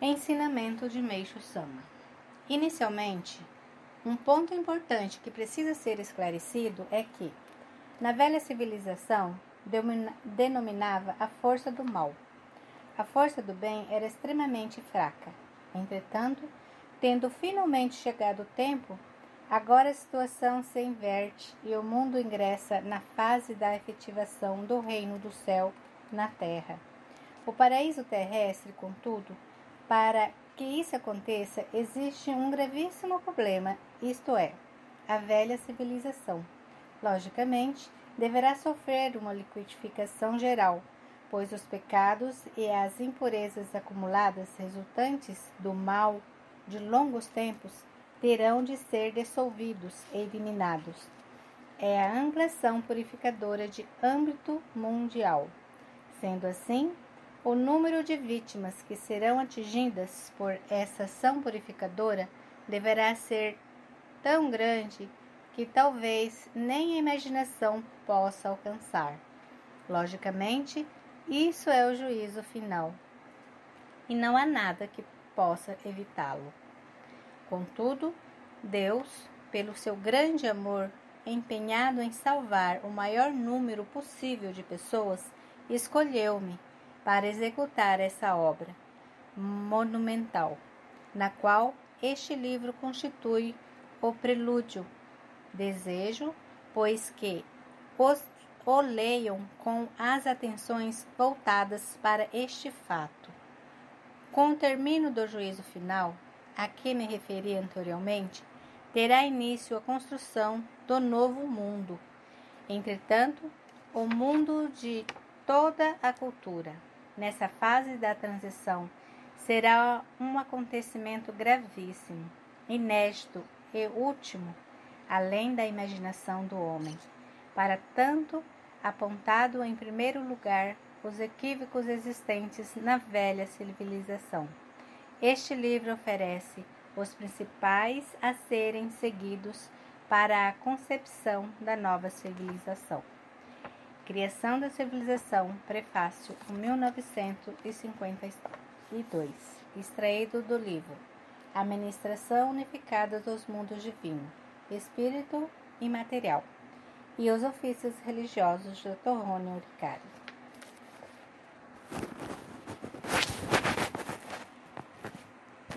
Ensinamento de Meixo Sama. Inicialmente, um ponto importante que precisa ser esclarecido é que, na velha civilização, denominava a força do mal. A força do bem era extremamente fraca. Entretanto, tendo finalmente chegado o tempo, agora a situação se inverte e o mundo ingressa na fase da efetivação do reino do céu na terra. O paraíso terrestre, contudo, para que isso aconteça, existe um gravíssimo problema, isto é, a velha civilização. Logicamente, deverá sofrer uma liquidificação geral, pois os pecados e as impurezas acumuladas resultantes do mal de longos tempos terão de ser dissolvidos e eliminados. É a anglação purificadora de âmbito mundial. Sendo assim, o número de vítimas que serão atingidas por essa ação purificadora deverá ser tão grande que talvez nem a imaginação possa alcançar. Logicamente, isso é o juízo final, e não há nada que possa evitá-lo. Contudo, Deus, pelo seu grande amor, empenhado em salvar o maior número possível de pessoas, escolheu-me para executar essa obra monumental, na qual este livro constitui o prelúdio. Desejo, pois que os, o leiam com as atenções voltadas para este fato. Com o término do juízo final, a que me referi anteriormente, terá início a construção do novo mundo. Entretanto, o mundo de toda a cultura nessa fase da transição será um acontecimento gravíssimo, inédito e último, além da imaginação do homem. Para tanto, apontado em primeiro lugar os equívocos existentes na velha civilização. Este livro oferece os principais a serem seguidos para a concepção da nova civilização. Criação da Civilização, Prefácio, 1952, extraído do livro Administração Unificada dos Mundos Divino, Espírito e Material, e os Ofícios Religiosos de Torrônio Ricardo.